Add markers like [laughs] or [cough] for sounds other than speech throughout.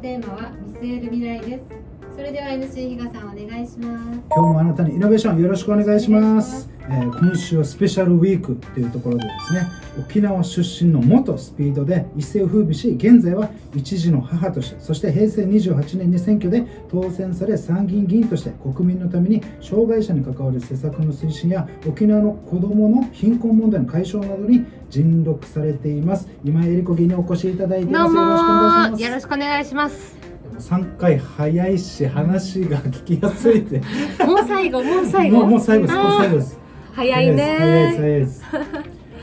テーマは見据える未来です。それでは NC 比嘉さんお願いします今日もあなたにイノベーションよろしくお願いします。えー今週はスペシャルウィークというところでですね沖縄出身の元スピードで一世を風靡し現在は一児の母としてそして平成28年に選挙で当選され参議院議員として国民のために障害者に関わる施策の推進や沖縄の子どもの貧困問題の解消などに尽力されています。今井絵理子議員にお越しいただいてます。よろしくお願いします。もよろしくお願いします。3回早いし話が聞きやすいって。もう最後、もう最後。もうもう最後です。もうあー最後です早いね。早いです早いです [laughs]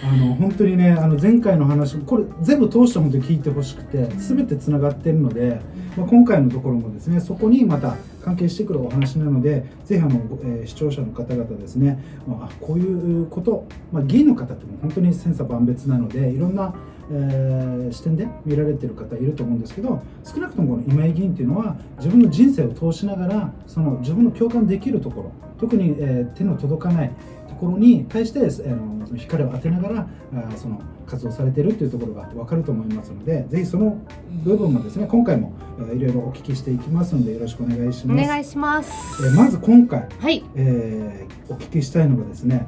あの本当にねあの前回の話これ全部通して本当に聞いてほしくて全てつながってるので、まあ、今回のところもですねそこにまた関係してくるお話なのでぜひあの、ごえー視聴者の方々ですねまあこういうこと、まあ、議員の方っても本当に千差万別なのでいろんな、えー視点で見られてる方いると思うんですけど少なくともこの今井議員っていうのは自分の人生を通しながらその自分の共感できるところ特に、えー手の届かないところに対して、えーのその光を当てながらあーその活動されているというところが分かると思いますのでぜひその部分もですね今回も、えーいろいろお聞きしていきますのでよろしくお願いしおます。願いします。えーまず今回、はい。えーお聞きしたいのがですね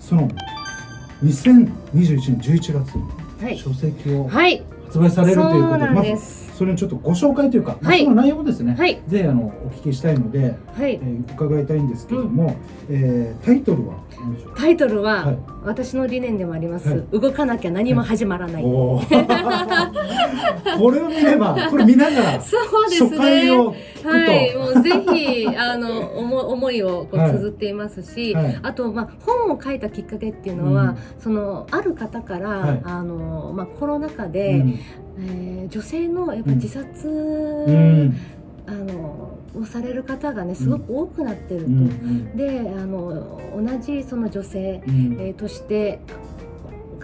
その2021年11月はい。書籍をはい。発売されるということで,、まずです。それのちょっとご紹介というか、まあはいその内容をですね、はい。ぜひあのお聞きしたいので、はいえ。ー伺いたいんですけれども、えータイトルはタイトルは、はい私の理念でもあります、はい動かなきゃ何も始まらない。[laughs] これを見ればこれ見ながらそうです初回ね。をと、はい、もうぜひあの [laughs] 思思いをこうはい綴っていますし、はい。あとまあ本を書いたきっかけっていうのは、うん。そのある方から、はい。あのまあコロナ禍うで、ん。えー女性のやっぱ自殺、うん。あのをされる方がねすごく多くなってると。うん。であの同じその女性、うん。えーとして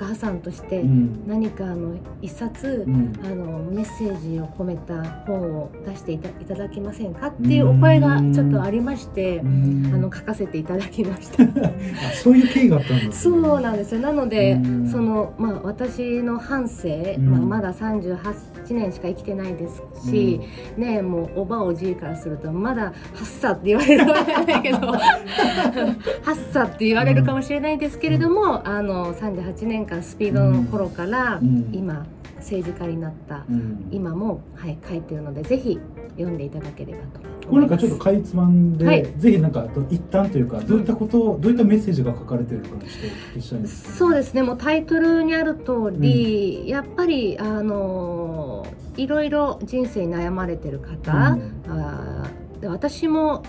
お母さんとしてうん。何かあの一冊、うん。あのメッセージを込めた本を出していたいただけませんかっていうお声がちょっとありまして、うん。あの書かせていただきました。[laughs] あそういう経緯があったんですねそうなんですよ。なので、うん。そのまあ私の半生、うん。まあ、まだ38年しか生きてないですし、ねもうおばおじいからするとまだ8歳って言われるかもしれないけど [laughs] 8歳って言われるかもしれないですけれども、あの38年間スピードの頃から、うん。今政治家になったうん。今も、はい、書いてるのでぜひ読んでいただければとこれなんか。ちょっとかいつまんで、はい。ぜひなんか一旦というかどういったことをどういったメッセージが書かれてるかにしてお聞きしたいんですそうですね。もうタイトルにある通り、やっぱりあのいろいろ人生に悩まれてる方、うん。あ私も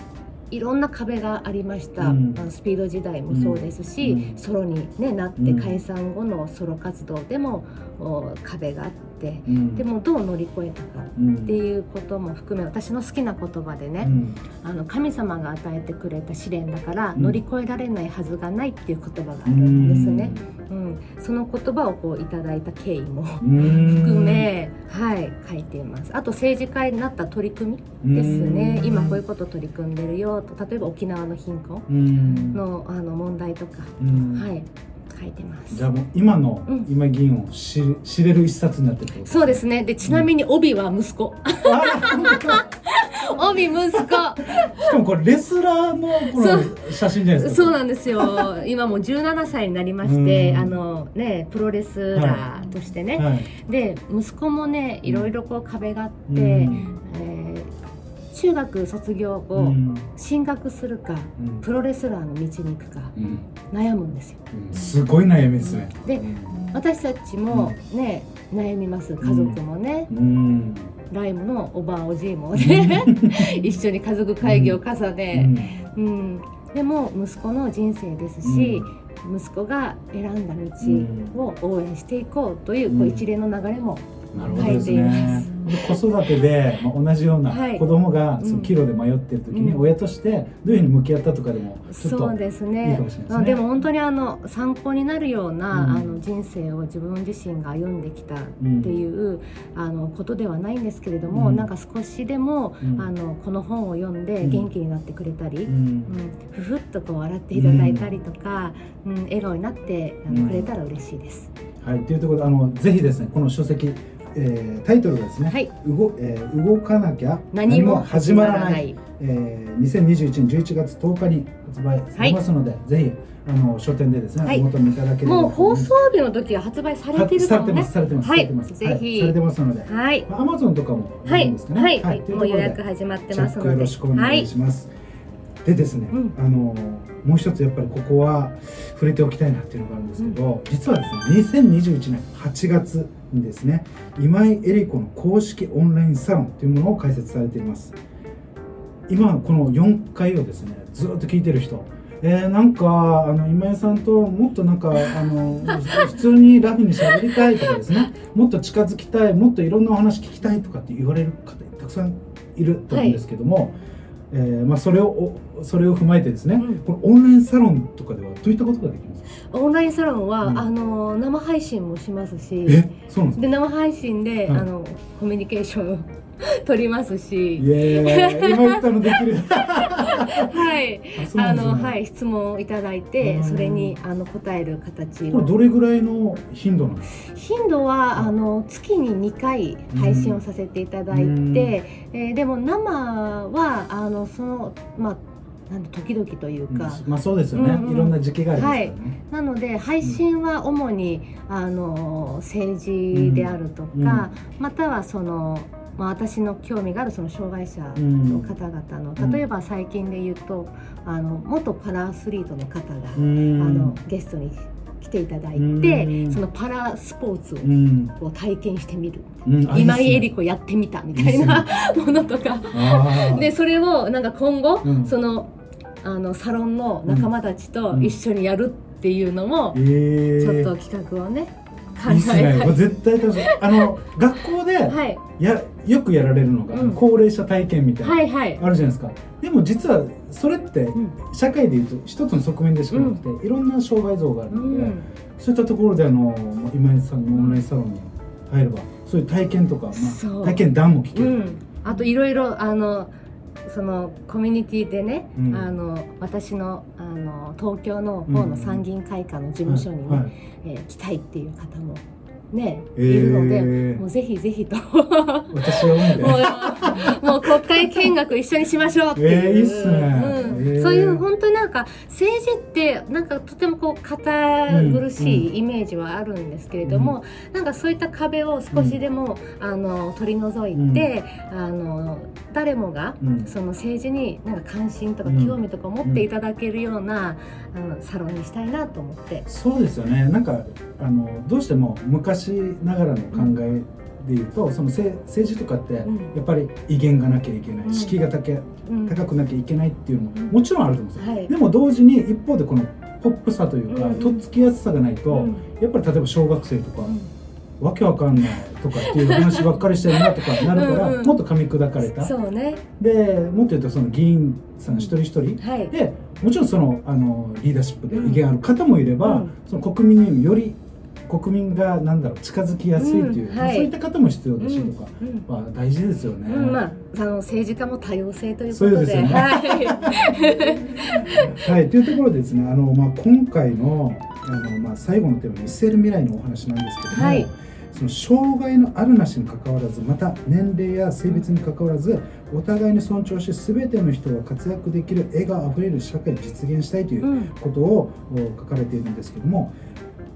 いろんな壁がありました、うん。スピード時代もそうですし、うん。ソロに、ね、なってうん。解散後のソロ活動でも、お壁があってうん。でもどう乗り越えたかうん。っていうことも含め私の好きな言葉でね、うん。あの神様が与えてくれた試練だからうん。乗り越えられないはずがないっていう言葉があるんですね。うん、その言葉をこういただいた経緯もうん。含め、はい、書いています。あと政治家になった取り組みですね。うん。今こういうこと取り組んでるよと、例えば沖縄の貧困うん。のあの問題とか、うん。はい、書いてます。じゃあもう今のうん今議員を知知れる一冊になってるそうですね。で、ちなみに帯は息子。あ帯息子。しかもこれレスラーのこの写真じゃないですかそうなんですよ。今もう17歳になりまして、うんあのね、プロレスラーとしてね。はいで、息子もね、いろいろこう壁があって、うんえー中学卒業後、うん。進学するかうん。プロレスラーの道に行くかうん。悩むんですよ。すごい悩みですね。で私たちもね、悩みます。家族もね、うん。ライムのおばあおじいもね [laughs] 一緒に家族会議を重ね、うん。でも息子の人生ですし、息子が選んだ道を応援していこうという,、こううん。一連の流れも書いていまね。す。で子育てで、まあ、同じようなはい。子供がうん。その岐路で迷ってる時にうん。親としてどういうふうに向き合ったとかでもちょっとそうですいいね。でも本当にあの参考になるような、うん。あの人生を自分自身が歩んできたっていう、あのことではないんですけれども、うん。なんか少しでも、うん。あのこの本を読んでうん。元気になってくれたり、ふふっとこう笑っていただいたりとか、うん。笑顔になってくれたら嬉しいです。はい、というところであのぜひですねこの書籍えータイトルがですね、はい。動えー動かなきゃ何も始まらない。えー、2021年11月10日に発売されますので、ぜひあの書店でですね、はい。お求めいただければもう放送日の時は発売されてるかもね。されてますされてます、はい。されてます。ぜひ。されてますので。はい。アマゾンとかもはいいいんですかね。はい、といもう予約始まってチェックますのでよろしくお願いします、でですね、うん。あのもう一つやっぱりここは触れておきたいなっていうのがあるんですけど、実はですね2021年8月にですね。今井絵理子の公式オンラインサロンというものを開設されています。今この4回をですねずっと聞いてる人。えー、なんかあの今井さんともっとなんかあの [laughs] 普通にラフに喋りたいとかですね。もっと近づきたいもっといろんなお話聞きたいとかって言われる方たくさんいると思うんですけども、えーまあ、それをおそれを踏まえてですね、うん。このオンラインサロンとかではどういったことができます？かオンラインサロンは、うん。あの生配信もしますしで生配信で、はいあのコミュニケーションを [laughs] 取りますし。イエーイ今言ったのできる。はい。あね。のはい質問をいただいてうん。それにあの答える形を。これどれぐらいの頻度なんですか？頻度はあの月に2回配信をさせていただいて、うん。えーでも生はあのそのまあなんだ時々というか、まあそうですよね、うんうん。いろんな時期がありますからね、なので配信は主に、あの政治であるとか、またはその、まあ、私の興味があるその障害者の方々の、うん。例えば最近で言うとあの元パラアスリートの方が、うん。あのゲストに来ていただいて、うん。そのパラスポーツを体験してみる、今井絵理子やってみたみたいなものとか。でそれをなんか今後、うん。そのあのサロンの仲間たちと一緒にやるっていうのも、えー、ちょっと企画をね考いいっすえねこれ絶対楽しいあの学校ではい。やよくやられるのが、うん。高齢者体験みたいな、はいはい。あるじゃないですか。でも実はそれってうん。社会でいうと一つの側面でしかなくて、いろんな障害像があるうので、ん。そういったところであの今井さんのオンラインサロンに入ればそういう体験とか、まあ、体験談も聞ける、うん、あといろいろあのそのコミュニティでね、うん。あの私のあの東京の方の参議院会館の事務所にね、はい。えー来たいっていう方もね、えー。いるのでもうぜひぜひと。私を見てもうもう国会見学一緒にしましょうっていう、えーいいっすね。うん。えー。そういう本当になんか政治ってなんかとてもこう堅苦しいイメージはあるんですけれども、なんかそういった壁を少しでも、あの取り除いて、あの誰もがうん。その政治になんか関心とかうん興味とか持っていただけるような、あのサロンにしたいなと思って。そうですよね。なんかあのどうしても昔ながらの考えでいうと、そのせ政治とかって、うん。やっぱり威厳がなきゃいけない、うん。敷居が高くなきゃいけないっていうのもうん。もちろんあると思うんですよ、はい。でも同時に一方でこのポップさというか、うんとっつきやすさがないと、うん。やっぱり例えば小学生とか、うん。わけわかんないとかっていう話ばっかりしてるなとかなるからもっと噛み砕かれた。そうね。でもっと言うとその議員さん一人一人、はいでもちろんそのあのリーダーシップで威厳ある方もいれば、うん。その国民により国民がなんだろう近づきやすいっていう、うんはい。そういった方も必要だしとか、うんまあ、大事ですよね。うんまあ、あの政治家も多様性ということでそうですよね。はい、[laughs] はい、というところでですねあの、まあ、今回のあの、まあ、最後のテーマ見据える未来のお話なんですけども、はい。その障害のあるなしにかかわらずまた年齢や性別にかかわらずお互いに尊重し全ての人が活躍できる笑があふれる社会を実現したいといううん。ことをお書かれているんですけども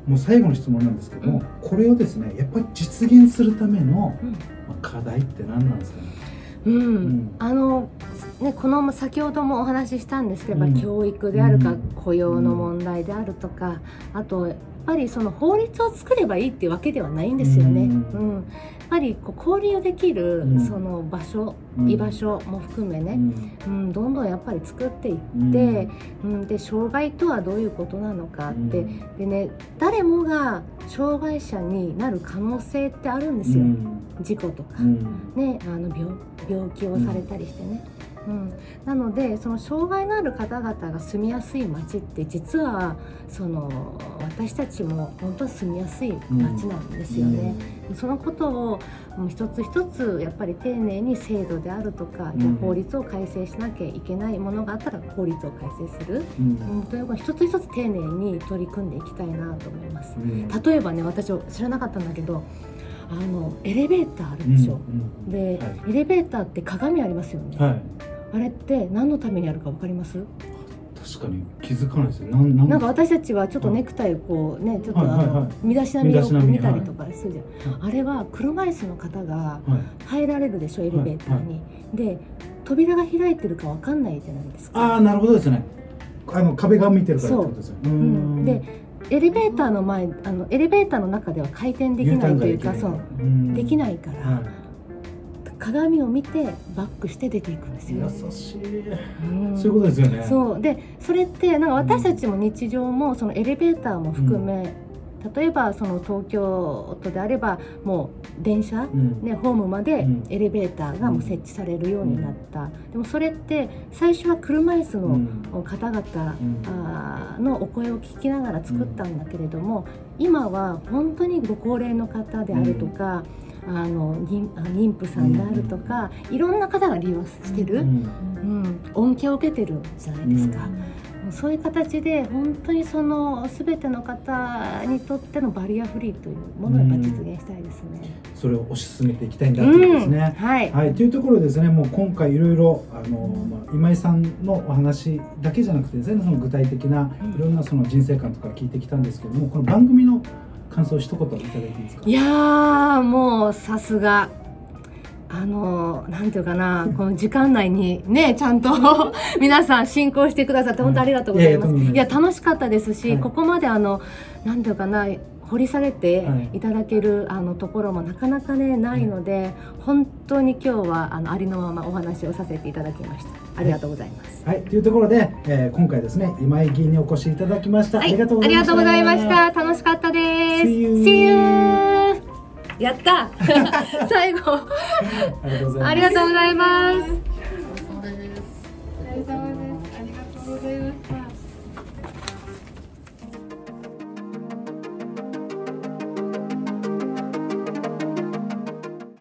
もう最後の質問なんですけども、これをですねやっぱり実現するための、課題って何なんですかね、うん。ん。あのね、この先ほどもお話ししたんですけど、うん。教育であるか、うん。雇用の問題であるとかあとぱりその法律を作ればいいっていうわけではないんですよね。ううん。んやっぱりこう交流できる、うん。その場所、うん。居場所も含めね、うん。うん。どんどんやっぱり作っていって、うん。うん。で障害とはどういうことなのかって、うん。でね誰もが障害者になる可能性ってあるんですよ、うん。事故とか。うん。ね、あの病病気をされたりしてね、うん。なのでその障害のある方々が住みやすい街って実はその私たちも本当は住みやすい街なんですよね。そのことをもう一つ一つやっぱり丁寧に制度であるとか、うん。法律を改正しなきゃいけないものがあったら法律を改正する、うん。うん、というのを一つ一つ丁寧に取り組んでいきたいなと思います。うん。例えばね私知らなかったんだけどあのエレベーターあるでしょ、うんで、はい。エレベーターって鏡ありますよね、はい。あれって何のためにあるかわかります？確かに気づかないですよ。なんなんか私たちはちょっとネクタイをこうねちょっとあの、身だしなみを見たりとかするじゃん、はあれは車椅子の方がはい。入られるでしょエレベーターに、で扉が開いてるかわかんないじゃないですか。ああなるほどですね。あの壁が見てるからってことですよ。う。ーうん、でエレベーターの前あのエレベーターの中では回転できないというかそうできいないから、は鏡を見てバックして出ていくんですい、よ、優しい、うん。そういうことですよね。そう。でそれってなんか私たちも日常もそのエレベーターも含め、例えばその東京都であればもう電車、うん。ね、ホームまでうん。エレベーターがもう設置されるようになった、でもそれって最初は車椅子のうん。方々、のお声を聞きながら作ったんだけれども、今は本当にご高齢の方であるとか、あの妊婦さんであるとか、いろんな方が利用してる、ううん。ん。恩恵を受けてるじゃないですか。そういう形で本当にその全ての方にとってのバリアフリーというものを実現したいですね。それを推し進めていきたいんだってことですね、はい。はい、というところでですね、もう今回いろいろあの、まあ、今井さんのお話だけじゃなくて、全部その具体的なうんいろんなその人生観とか聞いてきたんですけども、この番組の感想を一言いただいていいですか？いやーもうさすが。あのなんていうかなこの時間内にねちゃんと [laughs] 皆さん進行してくださって本当ありがとうございます。いや楽しかったですし、はいここまであのなんていうかな掘り下げてはいいただける、あのところもなかなかねないので、本当に今日はあのありのままお話をさせていただきました。ありがとうございます。はい、というところで、えー今回ですね、今井議員にお越しいただきました。ありがとうございました。ありがとうございました。楽しかったです。See you. やった。[laughs] 最後。ありがとうございます